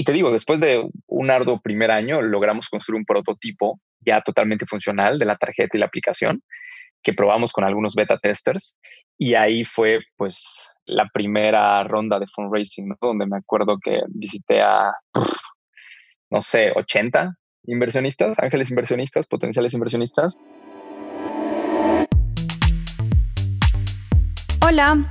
Y te digo, después de un arduo primer año, logramos construir un prototipo ya totalmente funcional de la tarjeta y la aplicación que probamos con algunos beta testers. Y ahí fue pues la primera ronda de fundraising, donde me acuerdo que visité a, no sé, 80 inversionistas, ángeles inversionistas, potenciales inversionistas. Hola.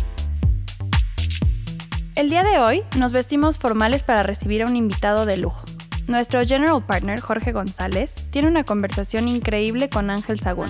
El día de hoy nos vestimos formales para recibir a un invitado de lujo. Nuestro general partner Jorge González tiene una conversación increíble con Ángel Sagún,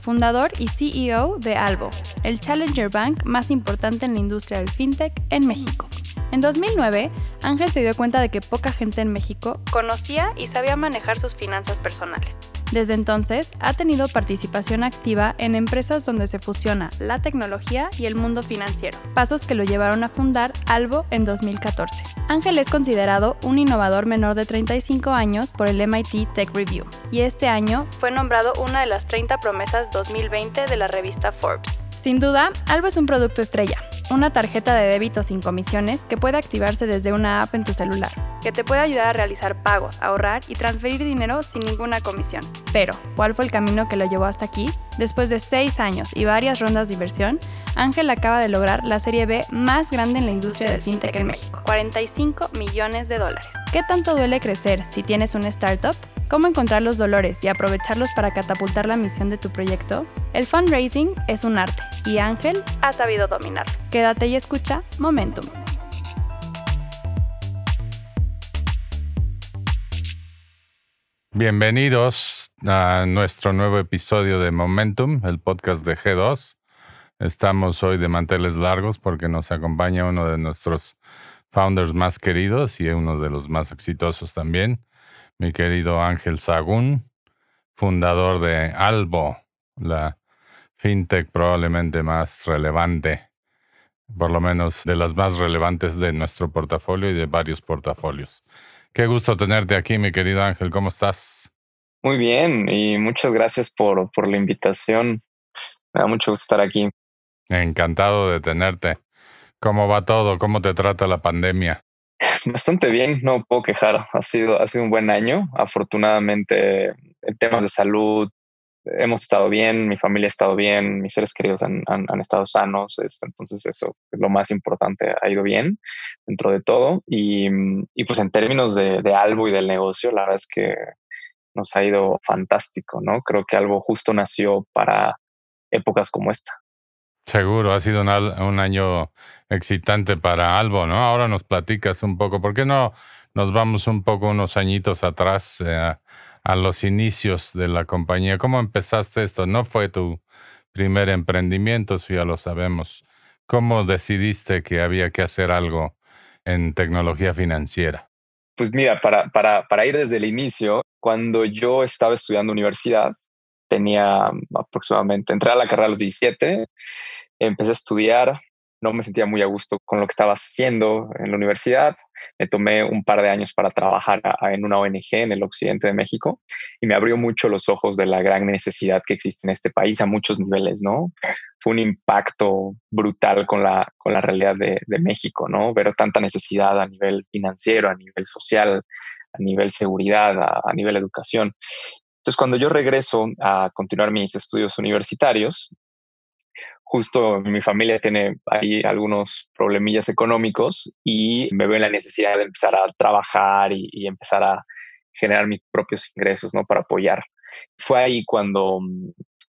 fundador y CEO de Albo, el challenger bank más importante en la industria del fintech en México. En 2009, Ángel se dio cuenta de que poca gente en México conocía y sabía manejar sus finanzas personales. Desde entonces, ha tenido participación activa en empresas donde se fusiona la tecnología y el mundo financiero, pasos que lo llevaron a fundar Albo en 2014. Ángel es considerado un innovador menor de 35 años por el MIT Tech Review y este año fue nombrado una de las 30 promesas 2020 de la revista Forbes. Sin duda, Albo es un producto estrella, una tarjeta de débito sin comisiones que puede activarse desde una app en tu celular, que te puede ayudar a realizar pagos, ahorrar y transferir dinero sin ninguna comisión. Pero, ¿cuál fue el camino que lo llevó hasta aquí? Después de 6 años y varias rondas de inversión, Ángel acaba de lograr la serie B más grande en la industria del fintech en México, 45 millones de dólares. ¿Qué tanto duele crecer si tienes una startup? ¿Cómo encontrar los dolores y aprovecharlos para catapultar la misión de tu proyecto? El fundraising es un arte y Ángel ha sabido dominar. Quédate y escucha Momentum. Bienvenidos a nuestro nuevo episodio de Momentum, el podcast de G2. Estamos hoy de manteles largos porque nos acompaña uno de nuestros founders más queridos y uno de los más exitosos también, mi querido Ángel Sagún, fundador de Albo, la fintech probablemente más relevante, por lo menos de las más relevantes de nuestro portafolio y de varios portafolios. Qué gusto tenerte aquí, mi querido Ángel. ¿Cómo estás? Muy bien y muchas gracias por, por la invitación. Me da mucho gusto estar aquí. Encantado de tenerte. ¿Cómo va todo? ¿Cómo te trata la pandemia? Bastante bien, no puedo quejar. Ha sido, ha sido un buen año. Afortunadamente, en temas de salud, hemos estado bien, mi familia ha estado bien, mis seres queridos han, estado sanos. Este, entonces, eso es lo más importante. Ha ido bien dentro de todo. Y, pues, en términos de, de Albo y del negocio, la verdad es que nos ha ido fantástico, ¿no? Creo que Albo justo nació para épocas como esta. Seguro, ha sido un, año excitante para Albo, ¿no? Ahora nos platicas un poco, ¿por qué no nos vamos un poco unos añitos atrás eh, a los inicios de la compañía? ¿Cómo empezaste esto? No fue tu primer emprendimiento, si ya lo sabemos. ¿Cómo decidiste que había que hacer algo en tecnología financiera? Pues mira, para, para, para ir desde el inicio, cuando yo estaba estudiando universidad, tenía aproximadamente, entré a la carrera a los 17, empecé a estudiar, no me sentía muy a gusto con lo que estaba haciendo en la universidad. Me tomé un par de años para trabajar en una ONG en el occidente de México y me abrió mucho los ojos de la gran necesidad que existe en este país a muchos niveles, ¿no? Fue un impacto brutal con la, con la realidad de, México, ¿no? Ver tanta necesidad a nivel financiero, a nivel social, a nivel seguridad, a, a nivel educación. Entonces, cuando yo regreso a continuar mis estudios universitarios, justo mi familia tiene ahí algunos problemillas económicos y me veo en la necesidad de empezar a trabajar y, empezar a generar mis propios ingresos, ¿no? Para apoyar. Fue ahí cuando,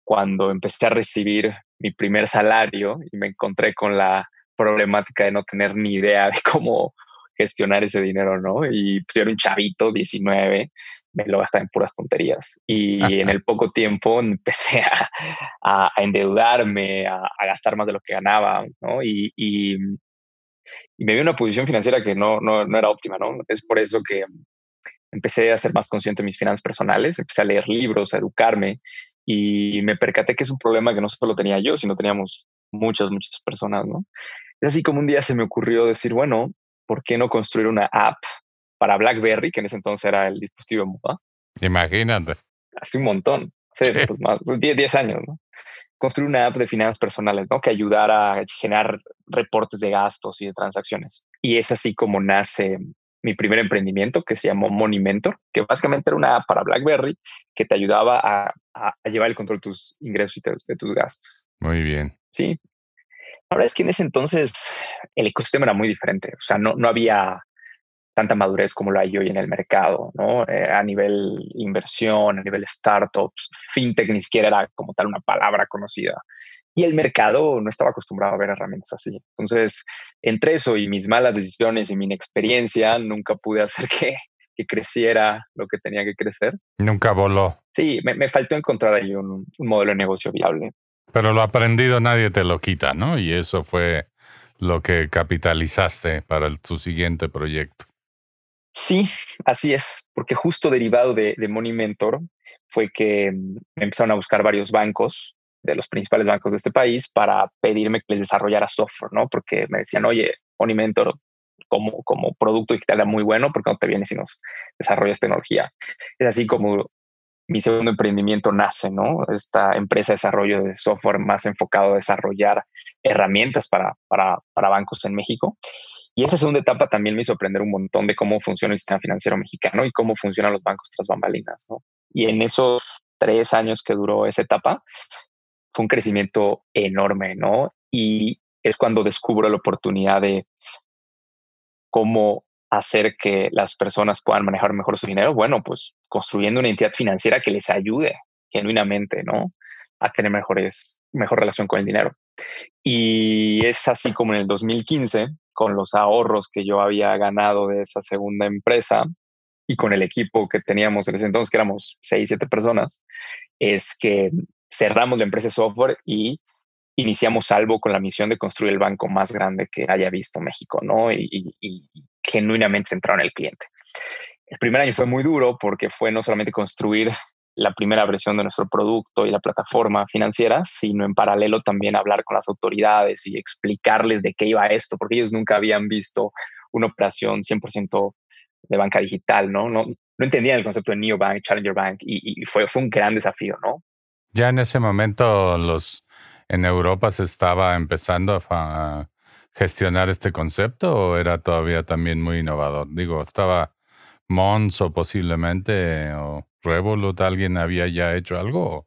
cuando empecé a recibir mi primer salario y me encontré con la problemática de no tener ni idea de cómo gestionar ese dinero, ¿no? Y pues yo era un chavito, 19, me lo gastaba en puras tonterías. Y en el poco tiempo empecé a, endeudarme, a, gastar más de lo que ganaba, ¿no? Y, y, me vi en una posición financiera que no, no, no, era óptima, ¿no? Es por eso que empecé a ser más consciente de mis finanzas personales, empecé a leer libros, a educarme y me percaté que es un problema que no solo tenía yo, sino teníamos muchas, muchas personas, ¿no? Es así como un día se me ocurrió decir, bueno, ¿por qué no construir una app para BlackBerry, que en ese entonces era el dispositivo de moda? Imagínate. Hace un montón, sí, pues más, 10, 10 años, ¿no? Construir una app de finanzas personales, ¿no? Que ayudara a generar reportes de gastos y de transacciones. Y es así como nace mi primer emprendimiento que se llamó Money Mentor, que básicamente era una app para BlackBerry que te ayudaba a, llevar el control de tus ingresos y de, tus gastos. Muy bien. Sí. La verdad es que en ese entonces el ecosistema era muy diferente. O sea, no, no había tanta madurez como lo hay hoy en el mercado, ¿no? Eh, a nivel inversión, a nivel startups, fintech ni siquiera era como tal una palabra conocida. Y el mercado no estaba acostumbrado a ver herramientas así. Entonces, entre eso y mis malas decisiones y mi inexperiencia, nunca pude hacer que, que creciera lo que tenía que crecer. Nunca voló. Sí, me, me faltó encontrar ahí un, un modelo de negocio viable. Pero lo aprendido nadie te lo quita, ¿no? Y eso fue lo que capitalizaste para tu siguiente proyecto. Sí, así es, porque justo derivado de, de Mentor fue que mm, me empezaron a buscar varios bancos de los principales bancos de este país para pedirme que les desarrollara software, ¿no? Porque me decían, oye, Money Mentor como, como producto digital era muy bueno, porque no te vienes y nos desarrollas tecnología? Es así como mi segundo emprendimiento nace, ¿no? Esta empresa de desarrollo de software más enfocado a desarrollar herramientas para, para, para bancos en México. Y esa segunda etapa también me hizo aprender un montón de cómo funciona el sistema financiero mexicano y cómo funcionan los bancos tras bambalinas, ¿no? Y en esos tres años que duró esa etapa, fue un crecimiento enorme, ¿no? Y es cuando descubro la oportunidad de cómo hacer que las personas puedan manejar mejor su dinero. Bueno, pues construyendo una entidad financiera que les ayude genuinamente, ¿no? A tener mejores, mejor relación con el dinero. Y es así como en el 2015, con los ahorros que yo había ganado de esa segunda empresa y con el equipo que teníamos en ese entonces, que éramos seis, siete personas, es que cerramos la empresa de software y iniciamos Salvo con la misión de construir el banco más grande que haya visto México, ¿no? Y, genuinamente centrado en el cliente. El primer año fue muy duro porque fue no solamente construir la primera versión de nuestro producto y la plataforma financiera, sino en paralelo también hablar con las autoridades y explicarles de qué iba esto, porque ellos nunca habían visto una operación 100% de banca digital, ¿no? No, no entendían el concepto de neobank, challenger bank y, y, fue, fue un gran desafío, ¿no? Ya en ese momento los en Europa se estaba empezando a gestionar este concepto o era todavía también muy innovador. Digo, estaba Monzo posiblemente o Revolut, alguien había ya hecho algo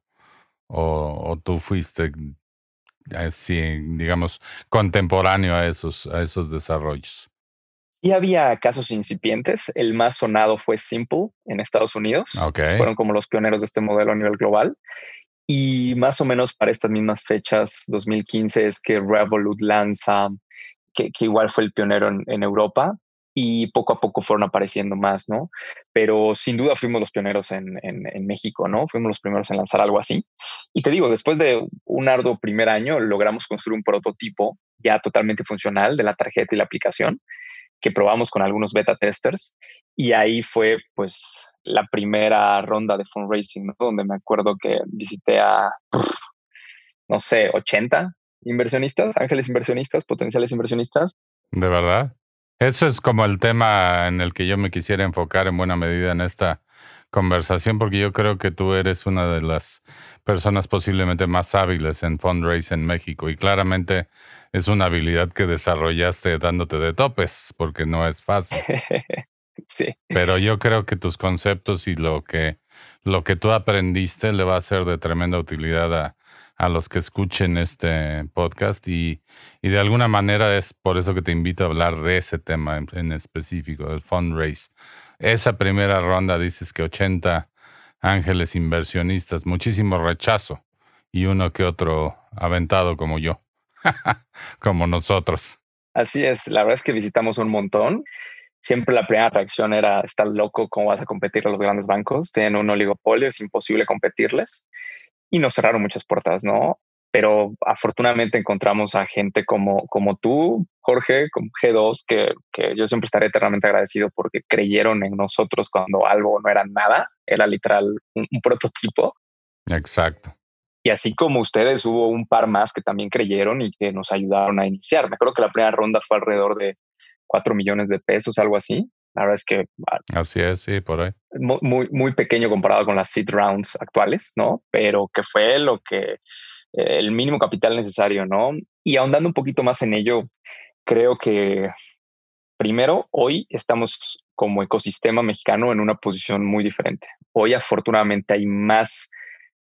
o, o tú fuiste así, digamos, contemporáneo a esos, a esos desarrollos. Y había casos incipientes. El más sonado fue Simple en Estados Unidos. Fueron como los pioneros de este modelo a nivel global. Y más o menos para estas mismas fechas, 2015, es que Revolut lanza, que, igual fue el pionero en, Europa, y poco a poco fueron apareciendo más, ¿no? Pero sin duda fuimos los pioneros en, en, México, ¿no? Fuimos los primeros en lanzar algo así. Y te digo, después de un arduo primer año, logramos construir un prototipo ya totalmente funcional de la tarjeta y la aplicación que probamos con algunos beta testers y ahí fue pues la primera ronda de fundraising, donde me acuerdo que visité a, no sé, 80 inversionistas, ángeles inversionistas, potenciales inversionistas. De verdad. Ese es como el tema en el que yo me quisiera enfocar en buena medida en esta conversación, porque yo creo que tú eres una de las personas posiblemente más hábiles en fundraising en México y claramente es una habilidad que desarrollaste dándote de topes, porque no es fácil. sí. Pero yo creo que tus conceptos y lo que, lo que tú aprendiste le va a ser de tremenda utilidad a, a los que escuchen este podcast y, y, de alguna manera es por eso que te invito a hablar de ese tema en, en específico, del fundraise. Esa primera ronda dices que 80 ángeles inversionistas, muchísimo rechazo y uno que otro aventado como yo, como nosotros. Así es, la verdad es que visitamos un montón. Siempre la primera reacción era, estar loco, ¿cómo vas a competir a los grandes bancos? Tienen un oligopolio, es imposible competirles. Y nos cerraron muchas puertas, ¿no? pero afortunadamente encontramos a gente como, como tú, Jorge, como G2, que, que yo siempre estaré eternamente agradecido porque creyeron en nosotros cuando algo no era nada, era literal un, un prototipo. Exacto. Y así como ustedes, hubo un par más que también creyeron y que nos ayudaron a iniciar. Me acuerdo que la primera ronda fue alrededor de 4 millones de pesos, algo así. La verdad es que... Ah, Así es, sí, por ahí. Muy, muy pequeño comparado con las seed rounds actuales, ¿no? Pero que fue lo que... Eh, el mínimo capital necesario, ¿no? Y ahondando un poquito más en ello, creo que primero, hoy estamos como ecosistema mexicano en una posición muy diferente. Hoy afortunadamente hay más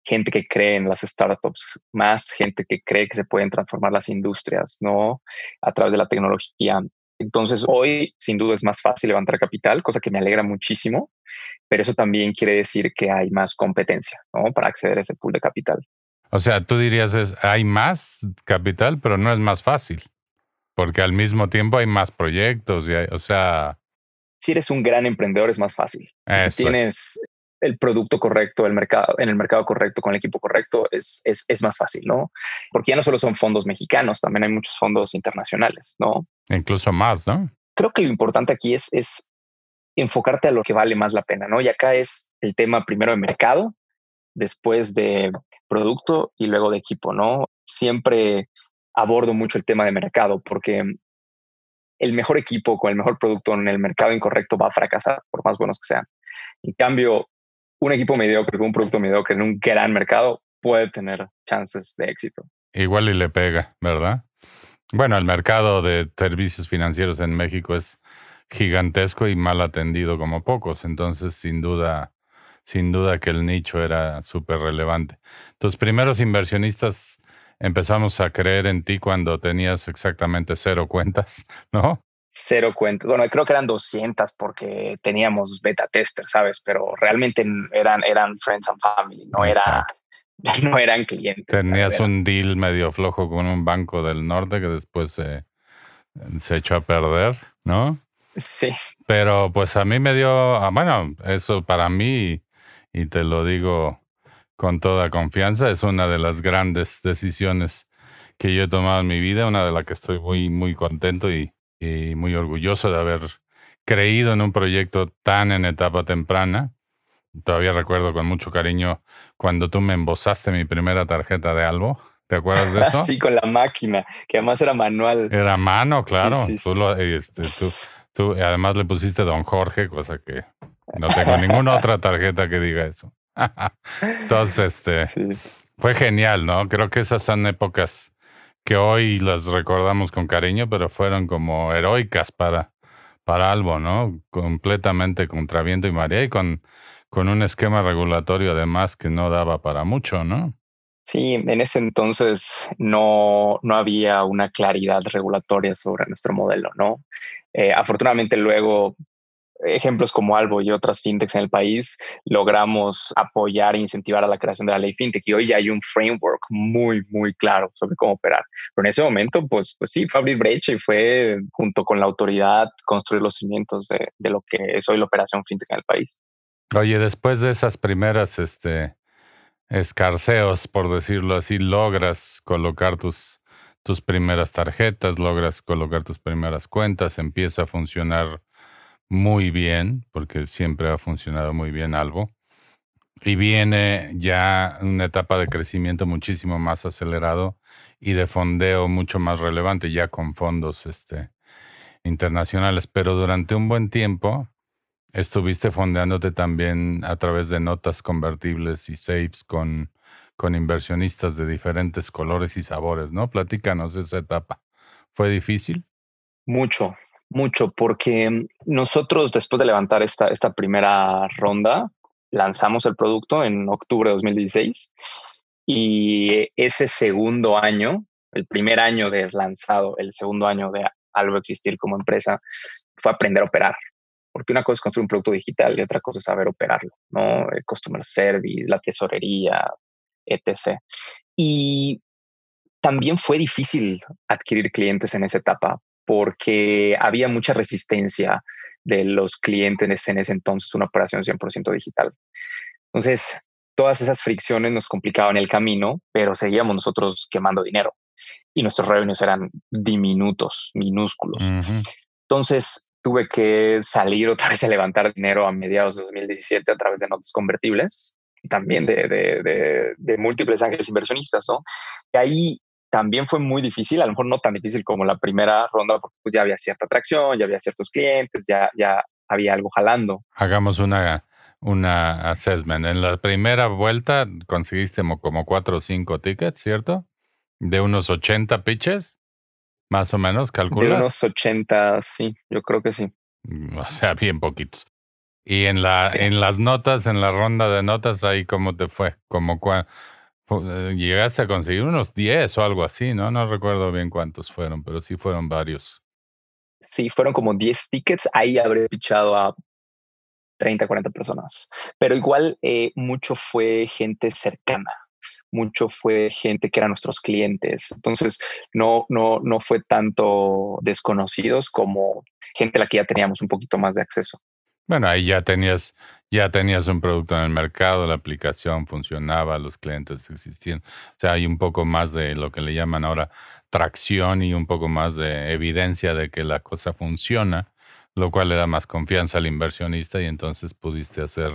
gente que cree en las startups, más gente que cree que se pueden transformar las industrias, ¿no? A través de la tecnología. Entonces, hoy sin duda es más fácil levantar capital, cosa que me alegra muchísimo, pero eso también quiere decir que hay más competencia ¿no? para acceder a ese pool de capital. O sea, tú dirías, es, hay más capital, pero no es más fácil, porque al mismo tiempo hay más proyectos, y o sea... Si eres un gran emprendedor es más fácil. Si tienes el producto correcto, el mercado, en el mercado correcto, con el equipo correcto, es, es, es, más fácil, ¿no? Porque ya no solo son fondos mexicanos, también hay muchos fondos internacionales, ¿no? Incluso más, ¿no? Creo que lo importante aquí es, es enfocarte a lo que vale más la pena, ¿no? Y acá es el tema primero de mercado, después de producto y luego de equipo, ¿no? Siempre abordo mucho el tema de mercado porque el mejor equipo con el mejor producto en el mercado incorrecto va a fracasar, por más buenos que sean. En cambio, un equipo mediocre un producto mediocre en un gran mercado puede tener chances de éxito. Igual y le pega, ¿verdad? Bueno, el mercado de servicios financieros en México es gigantesco y mal atendido como pocos, entonces sin duda, sin duda que el nicho era súper relevante. Tus primeros inversionistas empezamos a creer en ti cuando tenías exactamente cero cuentas, ¿no? Cero cuentas. Bueno, creo que eran 200 porque teníamos beta tester, ¿sabes? Pero realmente eran, eran friends and family, no, era, no eran clientes. Tenías un deal medio flojo con un banco del norte que después se, se echó a perder, ¿no? Sí. Pero pues a mí me dio, ah, bueno, eso para mí, y te lo digo con toda confianza, es una de las grandes decisiones que yo he tomado en mi vida, una de las que estoy muy, muy contento y, y muy orgulloso de haber creído en un proyecto tan en etapa temprana. Todavía recuerdo con mucho cariño cuando tú me embosaste mi primera tarjeta de Albo. ¿Te acuerdas de eso? sí, con la máquina, que además era manual. Era mano, claro. tú, este, tú, tú, además le pusiste Don Jorge, cosa que no tengo ninguna otra tarjeta que diga eso. Entonces, este, fue genial, ¿no? Creo que esas son épocas que hoy las recordamos con cariño, pero fueron como heroicas para, para Albo, ¿no? Completamente contra viento y marea y con, con un esquema regulatorio además que no daba para mucho, ¿no? Sí, en ese entonces no, no había una claridad regulatoria sobre nuestro modelo, ¿no? Eh, afortunadamente luego ejemplos como Albo y otras fintechs en el país, logramos apoyar e incentivar a la creación de la ley fintech y hoy ya hay un framework muy, muy claro sobre cómo operar. Pero en ese momento, pues, pues sí, fue abrir brecha y fue junto con la autoridad construir los cimientos de, de lo que es hoy la operación fintech en el país. Oye, después de esas primeras este, escarceos, por decirlo así, logras colocar tus, tus primeras tarjetas, logras colocar tus primeras cuentas, empieza a funcionar muy bien, porque siempre ha funcionado muy bien algo. Y viene ya una etapa de crecimiento muchísimo más acelerado y de fondeo mucho más relevante, ya con fondos este, internacionales. Pero durante un buen tiempo estuviste fondeándote también a través de notas convertibles y safes con, con inversionistas de diferentes colores y sabores, ¿no? Platícanos esa etapa. ¿Fue difícil? Mucho, mucho, porque nosotros después de levantar esta, esta primera ronda, lanzamos el producto en octubre de 2016 y ese segundo año, el primer año de lanzado, el segundo año de algo existir como empresa, fue aprender a operar. Porque una cosa es construir un producto digital y otra cosa es saber operarlo, ¿no? El customer service, la tesorería, etc. Y también fue difícil adquirir clientes en esa etapa porque había mucha resistencia de los clientes en ese entonces, una operación 100% digital. Entonces, todas esas fricciones nos complicaban el camino, pero seguíamos nosotros quemando dinero y nuestros revenues eran diminutos, minúsculos. Entonces tuve que salir otra vez a levantar dinero a mediados de 2017 a través de notas convertibles y también de, de, de, múltiples ángeles inversionistas, ¿no? Y ahí también fue muy difícil, a lo mejor no tan difícil como la primera ronda, porque pues ya había cierta atracción, ya había ciertos clientes, ya, ya había algo jalando. Hagamos una, una assessment. En la primera vuelta conseguiste como cuatro o cinco tickets, ¿cierto? De unos 80 pitches, más o menos, calculas. De unos 80, sí, yo creo que sí. Mm, o sea, bien poquitos. Y en la, en las notas, en la ronda de notas, ahí cómo te fue, como eh, llegaste a conseguir unos 10 o algo así, ¿no? No recuerdo bien cuántos fueron, pero sí fueron varios. Sí, fueron como 10 tickets. Ahí habré pichado a 30, 40 personas. Pero igual eh, mucho fue gente cercana, mucho fue gente que eran nuestros clientes. Entonces, no, no, no fue tanto desconocidos como gente a la que ya teníamos un poquito más de acceso. Bueno, ahí ya tenías, ya tenías un producto en el mercado, la aplicación funcionaba, los clientes existían. O sea, hay un poco más de lo que le llaman ahora tracción y un poco más de evidencia de que la cosa funciona, lo cual le da más confianza al inversionista y entonces pudiste hacer,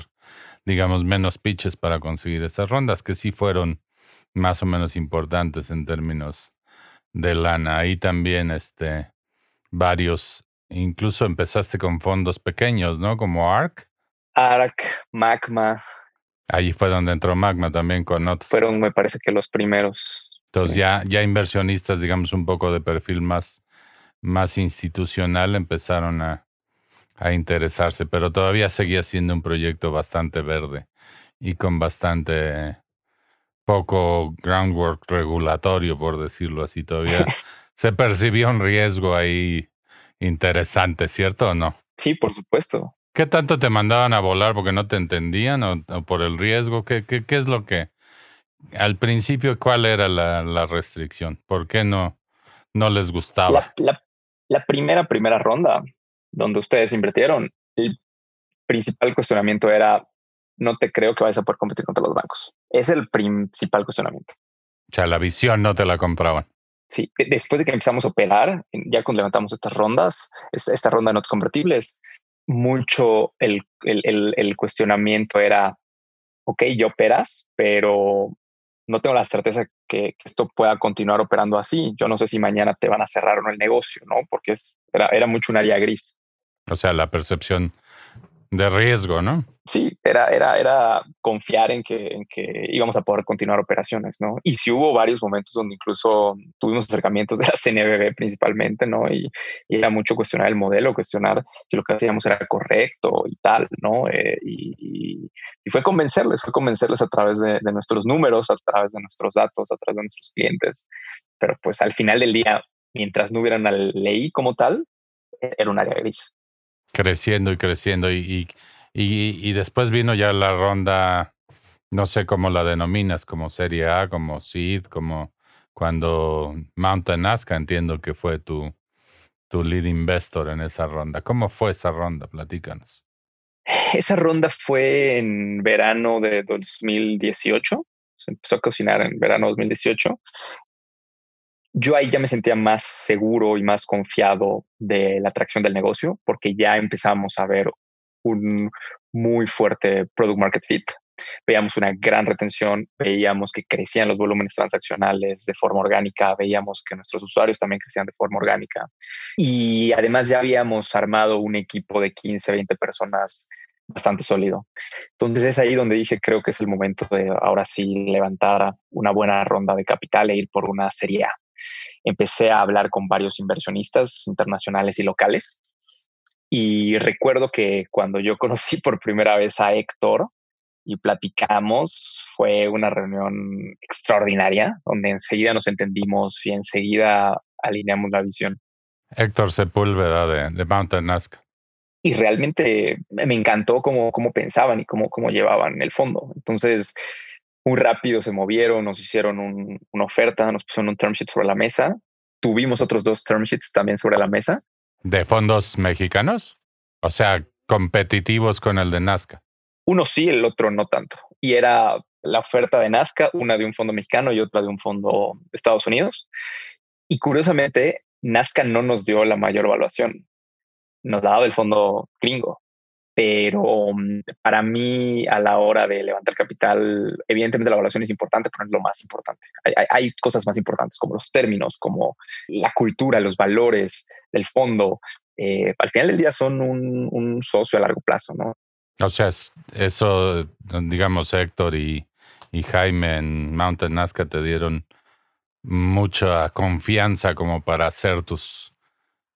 digamos, menos pitches para conseguir esas rondas, que sí fueron más o menos importantes en términos de lana. Ahí también, este, varios Incluso empezaste con fondos pequeños, ¿no? Como ARC. ARC, Magma. Ahí fue donde entró Magma también con otros. Fueron, me parece que los primeros. Entonces ya, ya inversionistas, digamos, un poco de perfil más, más institucional empezaron a, a interesarse, pero todavía seguía siendo un proyecto bastante verde y con bastante poco groundwork regulatorio, por decirlo así. Todavía se percibía un riesgo ahí interesante, ¿cierto o no? Sí, por supuesto. ¿Qué tanto te mandaban a volar porque no te entendían o, por el riesgo? ¿Qué, ¿Qué, qué, es lo que... Al principio, ¿cuál era la, la restricción? ¿Por qué no, no les gustaba? La, la, primera, primera ronda donde ustedes invirtieron, el principal cuestionamiento era, no te creo que vayas a poder competir contra los bancos. Es el principal cuestionamiento. O sea, la visión no te la compraban. Sí, después de que empezamos a operar, ya cuando levantamos estas rondas, esta, ronda de notas convertibles, mucho el, el, cuestionamiento era, ok, ya operas, pero no tengo la certeza que, esto pueda continuar operando así. Yo no sé si mañana te van a cerrar o no el negocio, ¿no? Porque es, era, era mucho un área gris. O sea, la percepción de riesgo, ¿no? Sí, era, era, era confiar en que, en que íbamos a poder continuar operaciones, ¿no? Y sí hubo varios momentos donde incluso tuvimos acercamientos de la CNBB principalmente, ¿no? Y, era mucho cuestionar el modelo, cuestionar si lo que hacíamos era correcto y tal, ¿no? Eh, y, y, fue convencerles, fue convencerles a través de, de nuestros números, a través de nuestros datos, a través de nuestros clientes. Pero pues al final del día, mientras no hubiera una ley como tal, era un área gris creciendo y creciendo y, y, y, después vino ya la ronda, no sé cómo la denominas, como Serie A, como Seed, como cuando Mountain Nazca, entiendo que fue tu, tu lead investor en esa ronda. ¿Cómo fue esa ronda? Platícanos. Esa ronda fue en verano de 2018. Se empezó a cocinar en verano de 2018 yo ahí ya me sentía más seguro y más confiado de la atracción del negocio porque ya empezamos a ver un muy fuerte product market fit. Veíamos una gran retención, veíamos que crecían los volúmenes transaccionales de forma orgánica, veíamos que nuestros usuarios también crecían de forma orgánica y además ya habíamos armado un equipo de 15, 20 personas bastante sólido. Entonces es ahí donde dije, creo que es el momento de ahora sí levantar una buena ronda de capital e ir por una serie A empecé a hablar con varios inversionistas internacionales y locales. Y recuerdo que cuando yo conocí por primera vez a Héctor y platicamos, fue una reunión extraordinaria, donde enseguida nos entendimos y enseguida alineamos la visión. Héctor Sepúlveda de, de Mountain Nazca. Y realmente me encantó cómo, cómo pensaban y cómo, cómo llevaban el fondo. Entonces, muy rápido se movieron, nos hicieron una oferta, nos pusieron un term sheet sobre la mesa. Tuvimos otros dos term sheets también sobre la mesa. ¿De fondos mexicanos? O sea, competitivos con el de Nazca. Uno sí, el otro no tanto. Y era la oferta de Nazca, una de un fondo mexicano y otra de un fondo de Estados Unidos. Y curiosamente, Nazca no nos dio la mayor evaluación, nos la dado el fondo gringo. Pero mm, para mí, a la hora de levantar capital, evidentemente la evaluación es importante, pero no es lo más importante. Hay, cosas más importantes como los términos, como la cultura, los valores del fondo. Eh, al final del día son un, un socio a largo plazo, ¿no? O sea, eso, digamos, Héctor y, y Jaime en Mountain Nazca te dieron mucha confianza como para ser tus,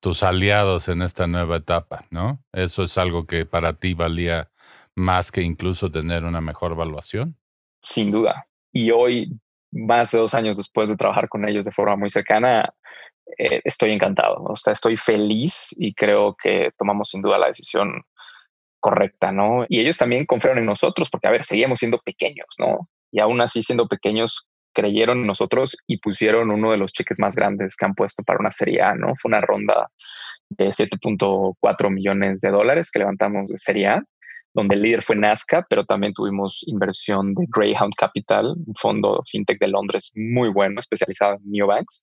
tus aliados en esta nueva etapa, ¿no? Eso es algo que para ti valía más que incluso tener una mejor evaluación. Sin duda. Y hoy, más de dos años después de trabajar con ellos de forma muy cercana, eh, estoy encantado. O sea, estoy feliz y creo que tomamos sin duda la decisión correcta, ¿no? Y ellos también confiaron en nosotros porque, a ver, seguíamos siendo pequeños, ¿no? Y aún así, siendo pequeños, creyeron en nosotros y pusieron uno de los cheques más grandes que han puesto para una Serie A, ¿no? Fue una ronda de 7.4 millones de dólares que levantamos de Serie A, donde el líder fue Nazca, pero también tuvimos inversión de Greyhound Capital, un fondo fintech de Londres muy bueno, especializado en neobanks,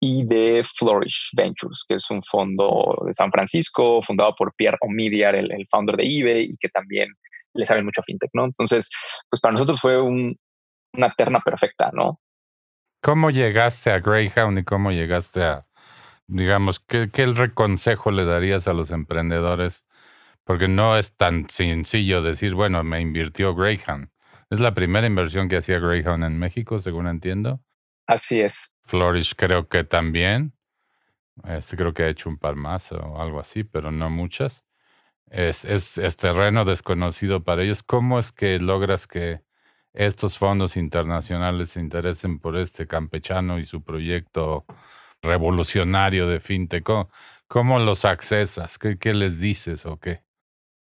y de Flourish Ventures, que es un fondo de San Francisco, fundado por Pierre Omidyar, el, founder de eBay, y que también le sabe mucho a fintech, ¿no? Entonces, pues para nosotros fue un, una terna perfecta, ¿no? ¿Cómo llegaste a Greyhound y cómo llegaste a, digamos, qué, qué consejo le darías a los emprendedores? Porque no es tan sencillo decir, bueno, me invirtió Greyhound. Es la primera inversión que hacía Greyhound en México, según entiendo. Así es. Flourish creo que también. Este creo que ha hecho un par más o algo así, pero no muchas. Es, es, es, terreno desconocido para ellos. ¿Cómo es que logras que estos fondos internacionales se interesen por este campechano y su proyecto revolucionario de fintech? ¿Cómo, los accesas? ¿Qué, ¿Qué, les dices o qué?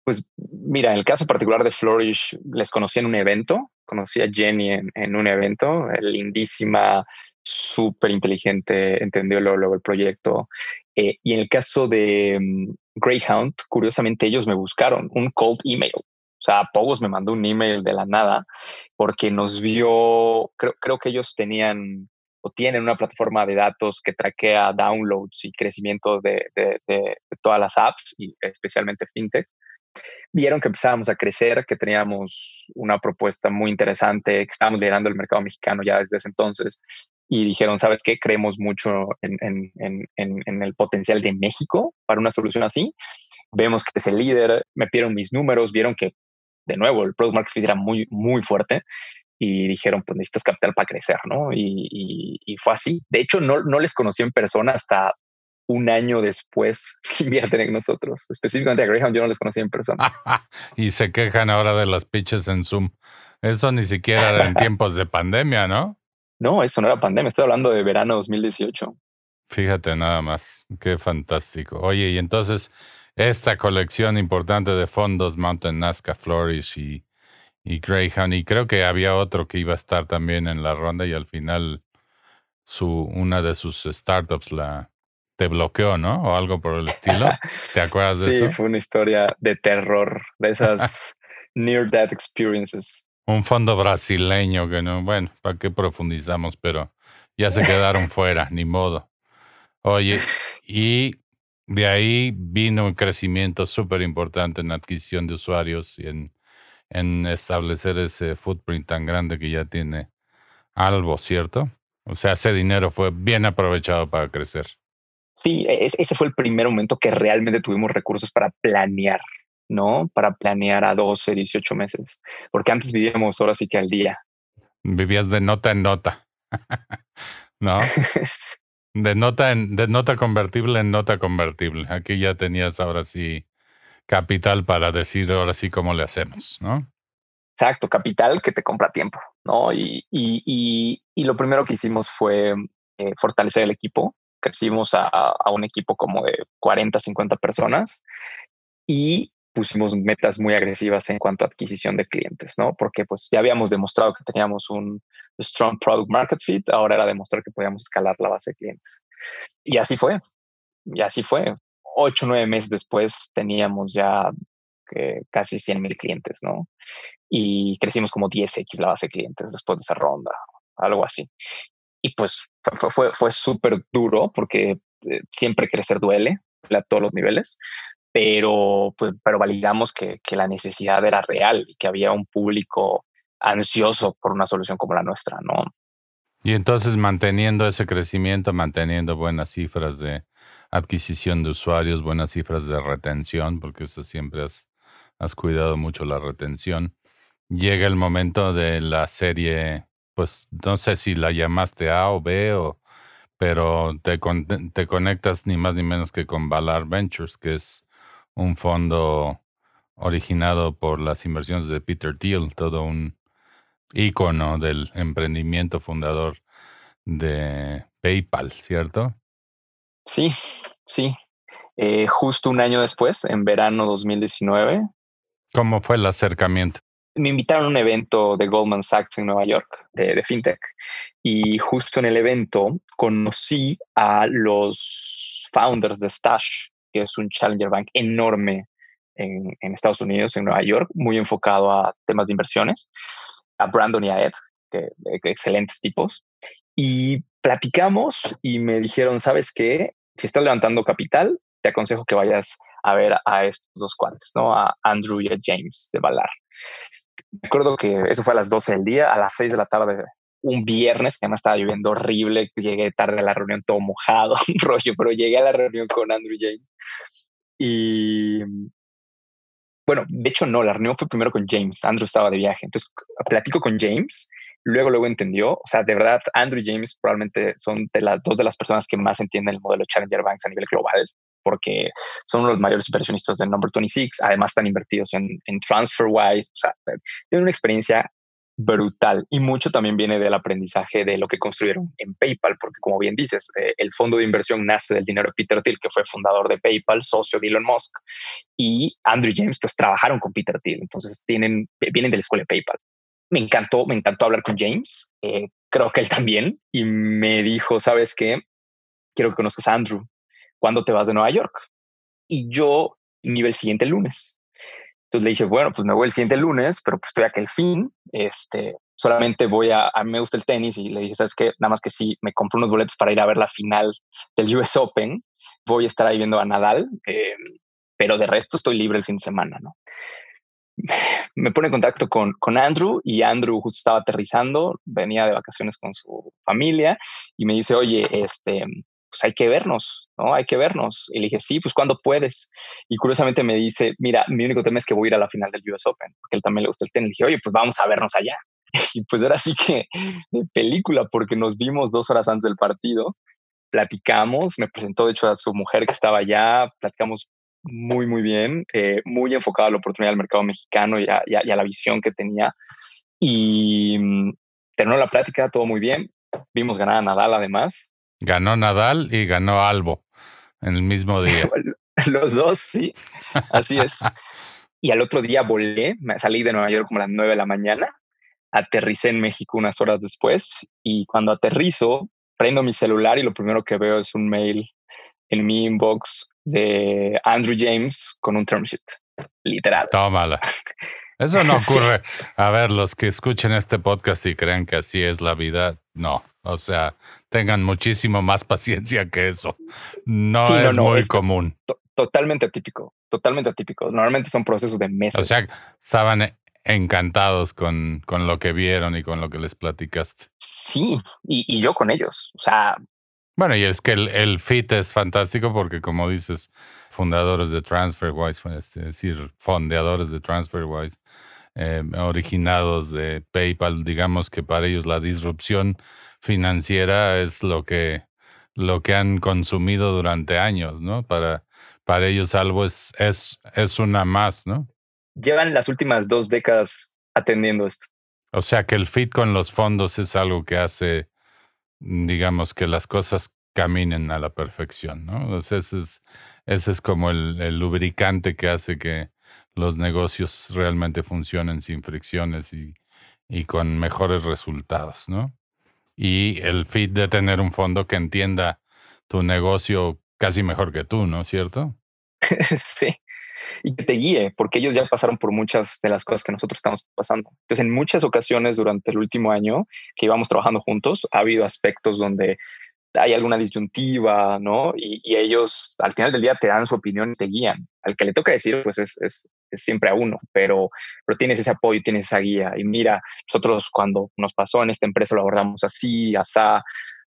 Pues mira, en el caso particular de Flourish, les conocí en un evento, conocí a Jenny en, un evento, lindísima, súper inteligente, entendió luego, el proyecto. Eh, y en el caso de mm, Greyhound, curiosamente ellos me buscaron un cold email. Sea, Pogos me mandó un email de la nada porque nos vio, creo, que ellos tenían o tienen una plataforma de datos que traquea downloads y crecimiento de, todas las apps y especialmente fintech vieron que empezábamos a crecer, que teníamos una propuesta muy interesante, que estábamos liderando el mercado mexicano ya desde ese entonces y dijeron, ¿sabes qué? Creemos mucho en, en, el potencial de México para una solución así. Vemos que es el líder, me pidieron mis números, vieron que, de nuevo, el product market fit era muy, muy fuerte y dijeron, pues necesitas capital para crecer, ¿no? Y, y, y, fue así. De hecho, no, no les conocí en persona hasta un año después que invierten en nosotros. Específicamente a Greyhound yo no les conocí en persona. y se quejan ahora de las pitches en Zoom. Eso ni siquiera era en tiempos de pandemia, ¿no? No, eso no era pandemia. Estoy hablando de verano 2018. Fíjate nada más. Qué fantástico. Oye, y entonces esta colección importante de fondos, Mountain Nazca, Flourish y, y Greyhound, y creo que había otro que iba a estar también en la ronda y al final su, una de sus startups la, te bloqueó, ¿no? O algo por el estilo. ¿Te acuerdas de eso? Sí, fue una historia de terror, de esas near death experiences. Un fondo brasileño que no, bueno, ¿para qué profundizamos? Pero ya se quedaron fuera, ni modo. Oye, y de ahí vino un crecimiento súper importante en adquisición de usuarios y en, en establecer ese footprint tan grande que ya tiene Albo, ¿cierto? O sea, ese dinero fue bien aprovechado para crecer. Sí, e, ese fue el primer momento que realmente tuvimos recursos para planear, ¿no? Para planear a 12, 18 meses, porque antes vivíamos ahora sí que al día. Vivías de nota en nota, ¿no? de nota en, de nota convertible en nota convertible. Aquí ya tenías ahora sí capital para decir ahora sí cómo le hacemos, ¿no? Exacto, capital que te compra tiempo, ¿no? Y, y, y, y lo primero que hicimos fue eh, fortalecer el equipo, crecimos a, a, un equipo como de 40, 50 personas y pusimos metas muy agresivas en cuanto a adquisición de clientes, ¿no? Porque pues ya habíamos demostrado que teníamos un strong product market fit, ahora era demostrar que podíamos escalar la base de clientes. Y así fue, y así fue. Ocho, nueve meses después teníamos ya que casi 100 mil clientes, ¿no? y crecimos como 10x la base de clientes después de esa ronda, algo así. Y pues fue, fue, fue súper duro porque eh, siempre crecer duele a todos los niveles, pero, pues, pero validamos que, que, la necesidad era real y que había un público ansioso por una solución como la nuestra, ¿no? Y entonces manteniendo ese crecimiento, manteniendo buenas cifras de adquisición de usuarios, buenas cifras de retención, porque eso siempre has, has cuidado mucho la retención. Llega el momento de la serie, pues no sé si la llamaste A o B, o, pero te, te conectas ni más ni menos que con Valar Ventures, que es un fondo originado por las inversiones de Peter Thiel, todo un ícono del emprendimiento fundador de PayPal, ¿cierto? Sí, sí. Eh, justo un año después, en verano 2019. ¿Cómo fue el acercamiento? Me invitaron a un evento de Goldman Sachs en Nueva York, de, de FinTech, y justo en el evento conocí a los founders de Stash, que es un challenger bank enorme en, en Estados Unidos, en Nueva York, muy enfocado a temas de inversiones a Brandon y a Ed, que, excelentes tipos, y platicamos y me dijeron, ¿sabes qué? Si estás levantando capital, te aconsejo que vayas a ver a estos dos cuantes, ¿no? A Andrew y a James de Valar. Me acuerdo que eso fue a las 12 del día, a las 6 de la tarde, un viernes, que además estaba lloviendo horrible, llegué tarde a la reunión todo mojado, rollo, pero llegué a la reunión con Andrew James. Y bueno, de hecho no, la reunión fue primero con James, Andrew estaba de viaje, entonces platico con James, luego luego entendió, o sea, de verdad, Andrew James probablemente son de las dos de las personas que más entienden el modelo Challenger Banks a nivel global, porque son los mayores inversionistas del Number 26, además están invertidos en, en TransferWise, o sea, tienen una experiencia brutal y mucho también viene del aprendizaje de lo que construyeron en PayPal, porque como bien dices, eh, el fondo de inversión nace del dinero de Peter Thiel, que fue fundador de PayPal, socio de Elon Musk, y Andrew James pues trabajaron con Peter Thiel, entonces tienen, vienen de la escuela de PayPal. Me encantó, me encantó hablar con James, eh, creo que él también, y me dijo, ¿sabes qué? Quiero que conozcas a Andrew. ¿Cuándo te vas de Nueva York? Y yo, nivel siguiente el lunes. Entonces le dije, bueno, pues me voy el siguiente lunes, pero pues estoy aquel fin, este, solamente voy a, a mí me gusta el tenis y le dije, ¿sabes qué? Nada más que sí, me compré unos boletos para ir a ver la final del US Open, voy a estar ahí viendo a Nadal, eh, pero de resto estoy libre el fin de semana, ¿no? Me pone en contacto con, con Andrew y Andrew justo estaba aterrizando, venía de vacaciones con su familia y me dice, oye, este, pues hay que vernos, ¿no? Hay que vernos. Y le dije, sí, pues cuando puedes. Y curiosamente me dice, mira, mi único tema es que voy a ir a la final del US Open, porque él también le gusta el tenis. Le dije, oye, pues vamos a vernos allá. Y pues era así que de película, porque nos vimos dos horas antes del partido, platicamos, me presentó de hecho a su mujer que estaba allá, platicamos muy, muy bien, eh, muy enfocado a la oportunidad del mercado mexicano y a, y a la visión que tenía. Y mm, terminó la plática, todo muy bien. Vimos ganar a Nadal además, Ganó Nadal y ganó Albo en el mismo día. Los dos, sí. Así es. y al otro día volé, me salí de Nueva York como a las 9 de la mañana, aterricé en México unas horas después y cuando aterrizo, prendo mi celular y lo primero que veo es un mail en mi inbox de Andrew James con un term sheet, literal. Tómala. Eso no ocurre. A ver, los que escuchen este podcast y crean que así es la vida, no. O sea, tengan muchísimo más paciencia que eso. No es muy común. totalmente atípico, totalmente atípico. Normalmente son procesos de meses. O sea, estaban encantados con, con lo que vieron y con lo que les platicaste. Sí, y, y yo con ellos. O sea, bueno, y es que el, el, fit es fantástico porque, como dices, fundadores de TransferWise, es decir, fondeadores de TransferWise, eh, originados de PayPal, digamos que para ellos la disrupción financiera es lo que, lo que han consumido durante años, ¿no? Para, para ellos algo es, es, es una más, ¿no? Llevan las últimas dos décadas atendiendo esto. O sea que el fit con los fondos es algo que hace, digamos, que las cosas caminen a la perfección, ¿no? ese es, ese es como el, el lubricante que hace que los negocios realmente funcionen sin fricciones y, y con mejores resultados, ¿no? Y el fit de tener un fondo que entienda tu negocio casi mejor que tú, ¿no es cierto? sí, y que te guíe, porque ellos ya pasaron por muchas de las cosas que nosotros estamos pasando. Entonces, en muchas ocasiones durante el último año que íbamos trabajando juntos, ha habido aspectos donde hay alguna disyuntiva, ¿no? Y, ellos al final del día te dan su opinión y te guían. Al que le toca decir, pues es, es, siempre a uno, pero, pero tienes ese apoyo, tienes esa guía. Y mira, nosotros cuando nos pasó en esta empresa lo abordamos así, asá,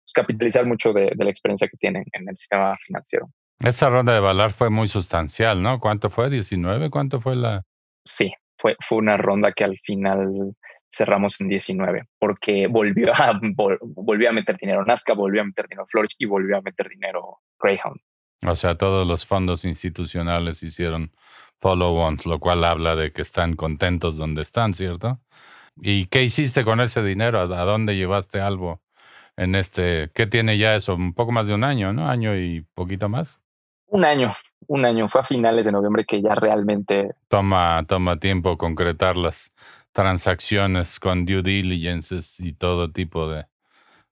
pues, capitalizar mucho de la experiencia que tienen en el sistema financiero. Esa ronda de Valar fue muy sustancial, ¿no? ¿Cuánto fue? ¿19? ¿Cuánto fue la...? Sí, fue, fue una ronda que al final cerramos en 19, porque volvió a, volvió a meter dinero Nazca, volvió a meter dinero Flourish y volvió a meter dinero Greyhound. O sea, todos los fondos institucionales hicieron follow-ons, lo cual habla de que están contentos donde están, ¿cierto? ¿Y qué hiciste con ese dinero? ¿A dónde llevaste algo en este? ¿Qué tiene ya eso? Un poco más de un año, ¿no? Año y poquito más. Un año, un año. Fue a finales de noviembre que ya realmente... Toma, toma tiempo concretar las transacciones con due diligences y todo tipo de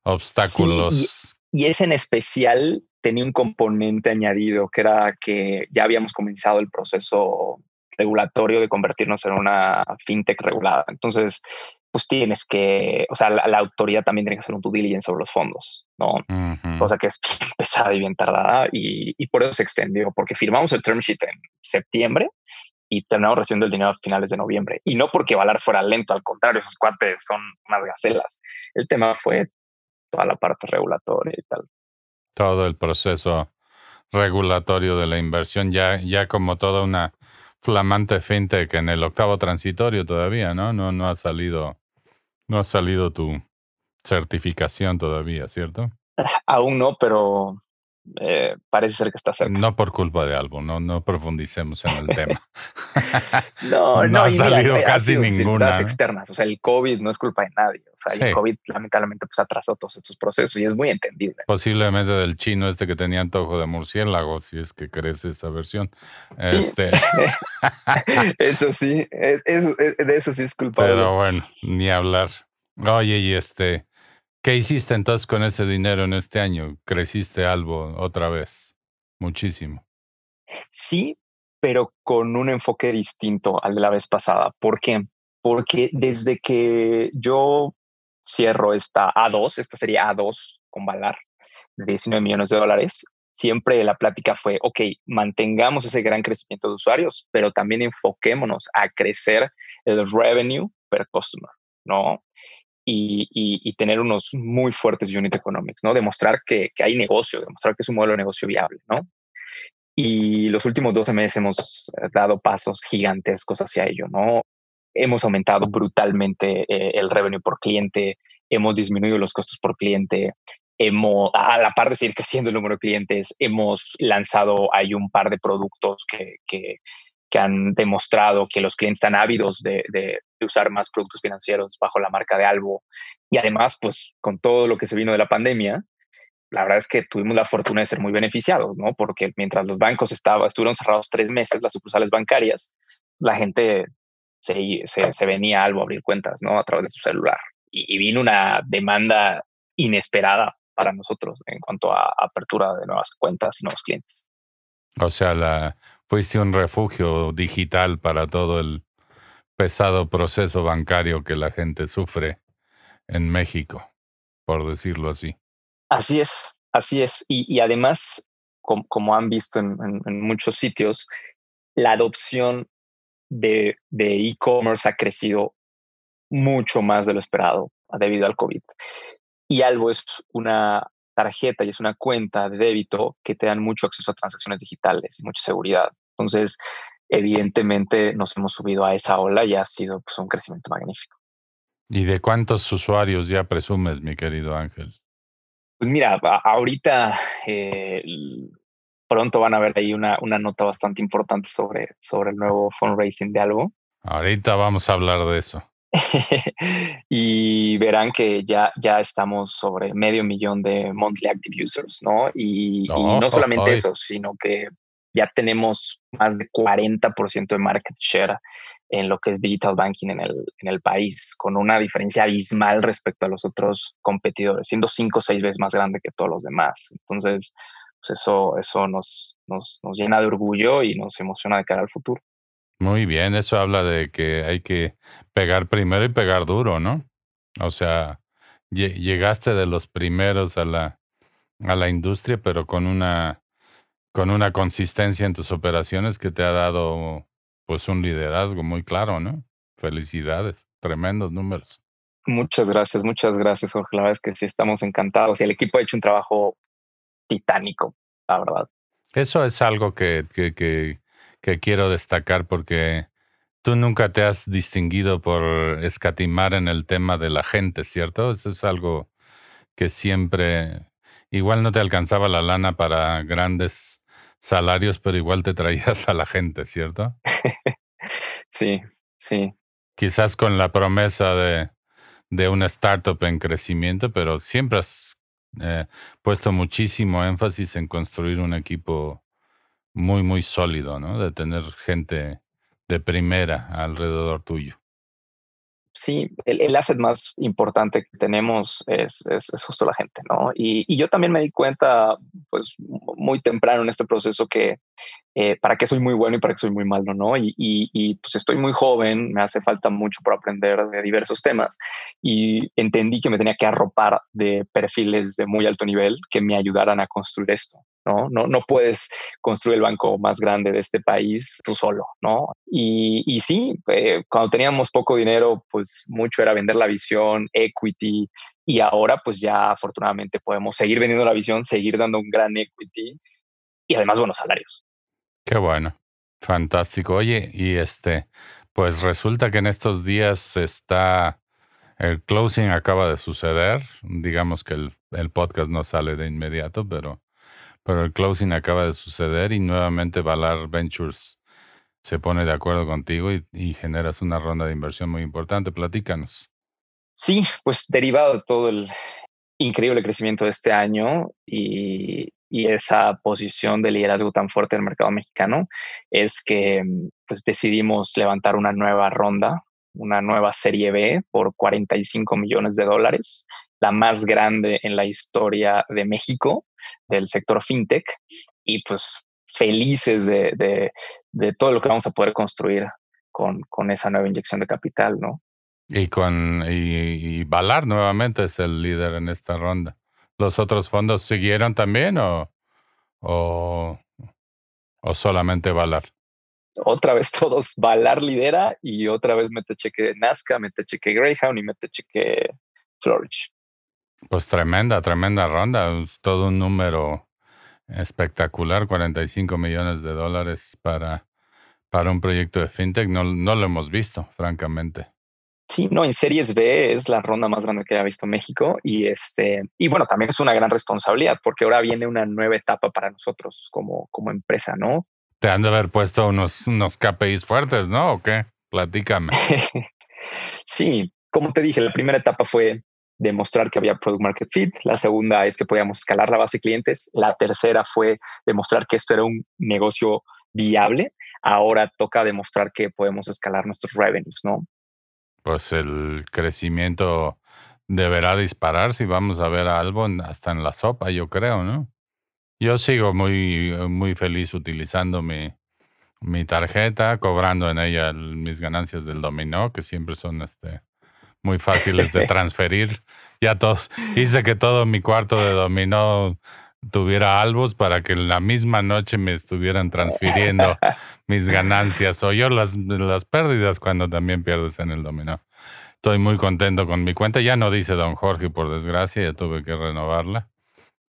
obstáculos. y, ese en especial tenía un componente añadido que era que ya habíamos comenzado el proceso regulatorio de convertirnos en una fintech regulada. Entonces, pues tienes que, o sea, la, autoridad también tiene que hacer un due diligence sobre los fondos, ¿no? Cosa que es pesada y bien tardada y, y, por eso se extendió, porque firmamos el term sheet en septiembre y terminamos recibiendo el dinero a finales de noviembre. Y no porque Valar fuera lento, al contrario, esos cuates son unas gacelas. El tema fue toda la parte regulatoria y tal. Todo el proceso regulatorio de la inversión, ya, ya como toda una flamante fintech en el octavo transitorio todavía, ¿no? No, no ha salido no ha salido tu certificación todavía, ¿cierto? Aún no, pero eh, parece ser que está cerca. No por culpa de algo, no, no profundicemos en el tema. no, no, no ha salido casi ninguna. externas, o sea, el COVID no es culpa de nadie. O sea, el COVID lamentablemente pues atrasó todos estos procesos y es muy entendible. Posiblemente del chino este que tenía antojo de murciélago, si es que crees esa versión. Este... eso sí, de eso sí es culpable. Pero bueno, ni hablar. Oye, y este, ¿Qué hiciste entonces con ese dinero en este año? ¿Creciste algo otra vez? Muchísimo. Sí, pero con un enfoque distinto al de la vez pasada. ¿Por qué? Porque desde que yo cierro esta A2, esta sería A2 con Valar, de 19 millones de dólares, siempre la plática fue, ok, mantengamos ese gran crecimiento de usuarios, pero también enfoquémonos a crecer el revenue per customer, ¿no? Y, tener unos muy fuertes unit economics, ¿no? Demostrar que, hay negocio, demostrar que es un modelo de negocio viable, ¿no? Y los últimos 12 meses hemos eh, dado pasos gigantescos hacia ello, ¿no? Hemos aumentado brutalmente eh, el revenue por cliente, hemos disminuido los costos por cliente, hemos, a la par de seguir creciendo el número de clientes, hemos lanzado hay un par de productos que, que, que han demostrado que los clientes están ávidos de, de, usar más productos financieros bajo la marca de Albo. Y además, pues con todo lo que se vino de la pandemia, la verdad es que tuvimos la fortuna de ser muy beneficiados, ¿no? Porque mientras los bancos estaban, estuvieron cerrados tres meses, las sucursales bancarias, la gente se, se, venía a Albo a abrir cuentas, ¿no? A través de su celular. Y, y, vino una demanda inesperada para nosotros en cuanto a apertura de nuevas cuentas y nuevos clientes. O sea, la, fuiste un refugio digital para todo el pesado proceso bancario que la gente sufre en México, por decirlo así. Así es, así es. Y, además, como, han visto en, muchos sitios, la adopción de e-commerce ha crecido mucho más de lo esperado debido al COVID. Y algo es una tarjeta y es una cuenta de débito que te dan mucho acceso a transacciones digitales y mucha seguridad. Entonces, evidentemente nos hemos subido a esa ola y ha sido pues, un crecimiento magnífico. ¿Y de cuántos usuarios ya presumes, mi querido Ángel? Pues mira, ahorita eh, pronto van a ver ahí una, una nota bastante importante sobre, sobre el nuevo fundraising de algo. Ahorita vamos a hablar de eso. y verán que ya, ya estamos sobre medio millón de monthly active users, ¿no? Y no, solamente eso, sino que ya tenemos más de 40% de market share en lo que es digital banking en el, en el país, con una diferencia abismal respecto a los otros competidores, siendo cinco o seis veces más grande que todos los demás. Entonces, pues eso, eso nos, nos, nos llena de orgullo y nos emociona de cara al futuro. Muy bien, eso habla de que hay que pegar primero y pegar duro, ¿no? O sea, llegaste de los primeros a la, a la industria, pero con una, con una consistencia en tus operaciones que te ha dado pues un liderazgo muy claro, ¿no? Felicidades, tremendos números. Muchas gracias, muchas gracias, Jorge. La verdad es que sí estamos encantados y el equipo ha hecho un trabajo titánico, la verdad. Eso es algo que, que, que, que quiero destacar porque tú nunca te has distinguido por escatimar en el tema de la gente, ¿cierto? Eso es algo que siempre, igual no te alcanzaba la lana para grandes salarios, pero igual te traías a la gente, ¿cierto? sí, sí. Quizás con la promesa de, de una startup en crecimiento, pero siempre has eh, puesto muchísimo énfasis en construir un equipo muy, muy sólido, ¿no? De tener gente de primera alrededor tuyo. Sí, el, asset más importante que tenemos es, es, justo la gente, ¿no? Y, y, yo también me di cuenta, pues, muy temprano en este proceso que eh, para qué soy muy bueno y para qué soy muy malo, ¿no? Y, y, pues estoy muy joven, me hace falta mucho por aprender de diversos temas y entendí que me tenía que arropar de perfiles de muy alto nivel que me ayudaran a construir esto, ¿no? No, no puedes construir el banco más grande de este país tú solo, ¿no? Y, y sí, eh, cuando teníamos poco dinero, pues mucho era vender la visión, equity, y ahora pues ya afortunadamente podemos seguir vendiendo la visión, seguir dando un gran equity y además buenos salarios. Qué bueno. Fantástico. Oye, y este, pues resulta que en estos días está, el closing acaba de suceder. Digamos que el, el podcast no sale de inmediato, pero, pero el closing acaba de suceder y nuevamente Valar Ventures se pone de acuerdo contigo y, generas una ronda de inversión muy importante. Platícanos. Sí, pues derivado de todo el increíble crecimiento de este año y, y esa posición de liderazgo tan fuerte en el mercado mexicano es que pues, decidimos levantar una nueva ronda, una nueva serie B por 45 millones de dólares, la más grande en la historia de México del sector fintech y pues felices de, de, todo lo que vamos a poder construir con, con esa nueva inyección de capital, ¿no? Y con y, y Valar nuevamente es el líder en esta ronda. ¿Los otros fondos siguieron también o, o, o solamente Valar? Otra vez todos, Valar lidera y otra vez mete cheque Nazca, mete cheque Greyhound y mete cheque Flourish. Pues tremenda, tremenda ronda. Es todo un número espectacular, 45 millones de dólares para, para un proyecto de fintech. No, no lo hemos visto, francamente. Sí, no, en Series B es la ronda más grande que ha visto México y este y bueno, también es una gran responsabilidad porque ahora viene una nueva etapa para nosotros como, como empresa, ¿no? Te han de haber puesto unos, unos KPIs fuertes, ¿no? ¿O qué? Platícame. sí, como te dije, la primera etapa fue demostrar que había product market fit, la segunda es que podíamos escalar la base de clientes, la tercera fue demostrar que esto era un negocio viable, ahora toca demostrar que podemos escalar nuestros revenues, ¿no? pues el crecimiento deberá disparar si vamos a ver algo hasta en la sopa, yo creo, ¿no? Yo sigo muy, muy feliz utilizando mi, mi tarjeta, cobrando en ella mis ganancias del dominó, que siempre son este, muy fáciles de transferir. Ya todos, hice que todo mi cuarto de dominó tuviera albos para que en la misma noche me estuvieran transfiriendo mis ganancias o yo las, las pérdidas cuando también pierdes en el dominó. Estoy muy contento con mi cuenta. Ya no dice don Jorge, por desgracia, ya tuve que renovarla.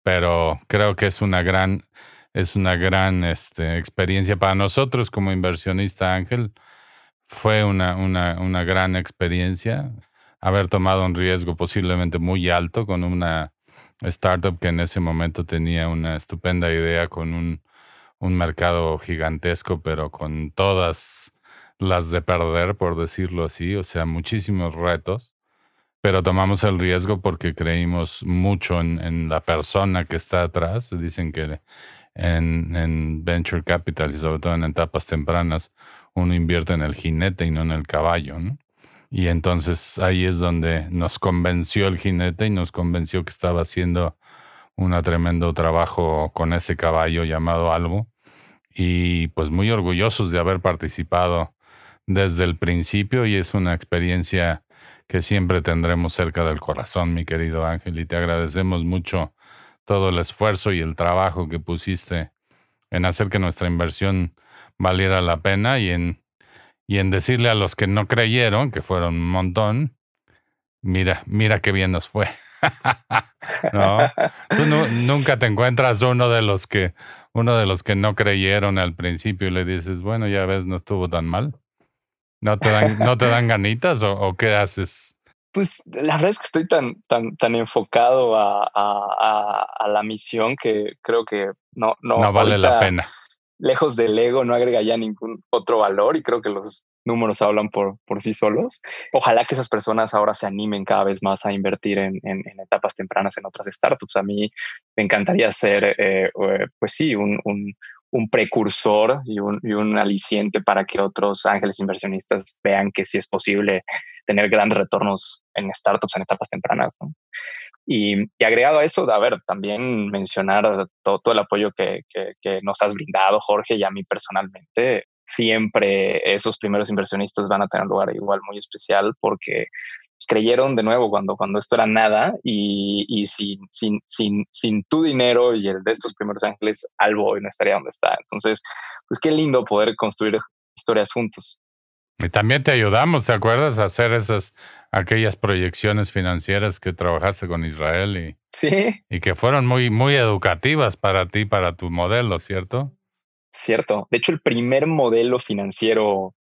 Pero creo que es una gran, es una gran este, experiencia para nosotros como inversionista Ángel. Fue una, una, una gran experiencia haber tomado un riesgo posiblemente muy alto con una startup que en ese momento tenía una estupenda idea con un, un mercado gigantesco, pero con todas las de perder, por decirlo así, o sea, muchísimos retos, pero tomamos el riesgo porque creímos mucho en, en la persona que está atrás. Dicen que en, en, venture capital y sobre todo en etapas tempranas, uno invierte en el jinete y no en el caballo, ¿no? Y entonces ahí es donde nos convenció el jinete y nos convenció que estaba haciendo un tremendo trabajo con ese caballo llamado Albo. Y pues muy orgullosos de haber participado desde el principio y es una experiencia que siempre tendremos cerca del corazón, mi querido Ángel, y te agradecemos mucho todo el esfuerzo y el trabajo que pusiste en hacer que nuestra inversión valiera la pena y en, y en decirle a los que no creyeron, que fueron un montón, mira, mira qué bien nos fue. no, tú nunca te encuentras uno de los que uno de los que no creyeron al principio y le dices, bueno, ya ves, no estuvo tan mal. ¿No te dan, ¿no te dan ganitas o, qué haces? Pues la verdad es que estoy tan, tan, tan enfocado a, a, la misión que creo que no, no, no vale la pena. Lejos del ego no agrega ya ningún otro valor y creo que los números hablan por, por sí solos. Ojalá que esas personas ahora se animen cada vez más a invertir en, en, etapas tempranas en otras startups. A mí me encantaría ser, eh, eh, pues sí, un, un, un precursor y un, aliciente para que otros ángeles inversionistas vean que sí es posible tener grandes retornos en startups en etapas tempranas. Y, agregado a eso, a ver, también mencionar todo, el apoyo que, nos has brindado, Jorge, y a mí personalmente siempre esos primeros inversionistas van a tener un lugar igual muy especial porque creyeron de nuevo cuando, cuando esto era nada y, y sin, sin, sin, sin, tu dinero y el de estos primeros ángeles, algo hoy no estaría donde está. Entonces, pues qué lindo poder construir historias juntos. Y también te ayudamos, ¿te acuerdas? A hacer esas, aquellas proyecciones financieras que trabajaste con Israel y, sí. y que fueron muy, muy educativas para ti, para tu modelo, ¿cierto? Cierto. De hecho, el primer modelo financiero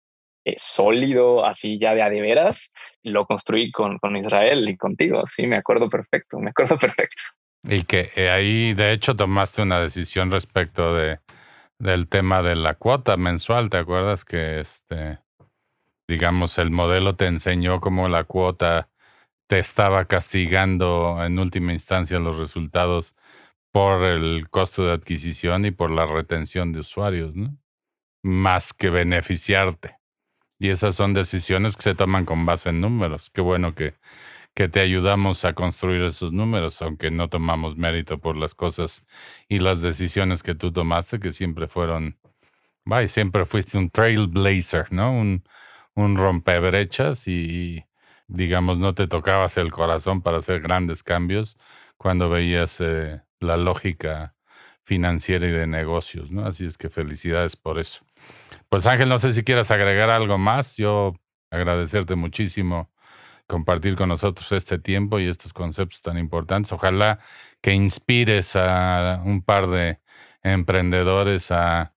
eh, sólido, así ya de a de veras, lo construí con, con Israel y contigo. Sí, me acuerdo perfecto, me acuerdo perfecto. Y que eh, ahí, de hecho, tomaste una decisión respecto de, del tema de la cuota mensual. ¿Te acuerdas que, este, digamos, el modelo te enseñó cómo la cuota te estaba castigando en última instancia los resultados por el costo de adquisición y por la retención de usuarios. Más que beneficiarte. Y esas son decisiones que se toman con base en números. Qué bueno que, que te ayudamos a construir esos números, aunque no tomamos mérito por las cosas y las decisiones que tú tomaste, que siempre fueron, vaya, siempre fuiste un trailblazer, ¿no? Un, un rompebrechas y, digamos, no te tocabas el corazón para hacer grandes cambios cuando veías eh, la lógica financiera y de negocios, ¿no? Así es que felicidades por eso. Pues Ángel, no sé si quieras agregar algo más. Yo agradecerte muchísimo compartir con nosotros este tiempo y estos conceptos tan importantes. Ojalá que inspires a un par de emprendedores a,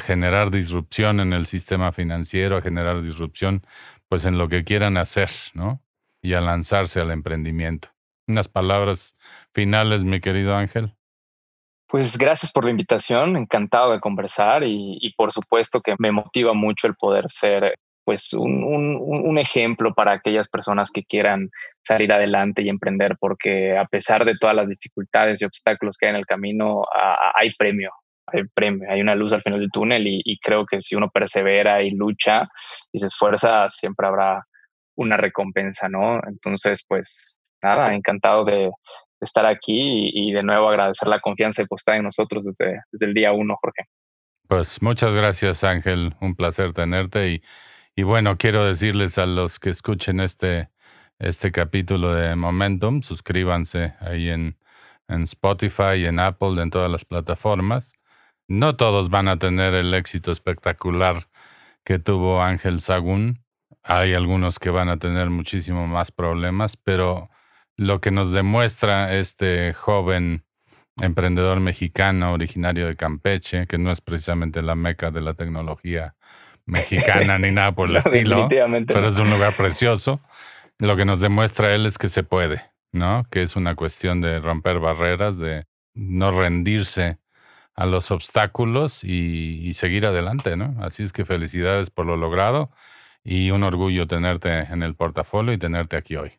generar disrupción en el sistema financiero, a generar disrupción pues en lo que quieran hacer, ¿no? Y a lanzarse al emprendimiento. Unas palabras finales, mi querido Ángel. Pues gracias por la invitación, encantado de conversar y, por supuesto que me motiva mucho el poder ser pues un, un, ejemplo para aquellas personas que quieran salir adelante y emprender, porque a pesar de todas las dificultades y obstáculos que hay en el camino, hay premio, hay premio, hay una luz al final del túnel y, y, creo que si uno persevera y lucha y se esfuerza, siempre habrá una recompensa, ¿no? Entonces, pues nada, encantado de, estar aquí y, de nuevo agradecer la confianza depositada en nosotros desde, desde el día uno, Jorge. Pues muchas gracias, Ángel. Un placer tenerte. Y, y bueno, quiero decirles a los que escuchen este, este capítulo de Momentum, suscríbanse ahí en, en Spotify, en Apple, en todas las plataformas. No todos van a tener el éxito espectacular que tuvo Ángel Sagún. Hay algunos que van a tener muchísimo más problemas, pero lo que nos demuestra este joven emprendedor mexicano originario de Campeche, que no es precisamente la meca de la tecnología mexicana ni nada por el estilo, pero es un lugar precioso. Lo que nos demuestra él es que se puede, ¿no? Que es una cuestión de romper barreras, de no rendirse a los obstáculos y, y seguir adelante, ¿no? Así es que felicidades por lo logrado y un orgullo tenerte en el portafolio y tenerte aquí hoy.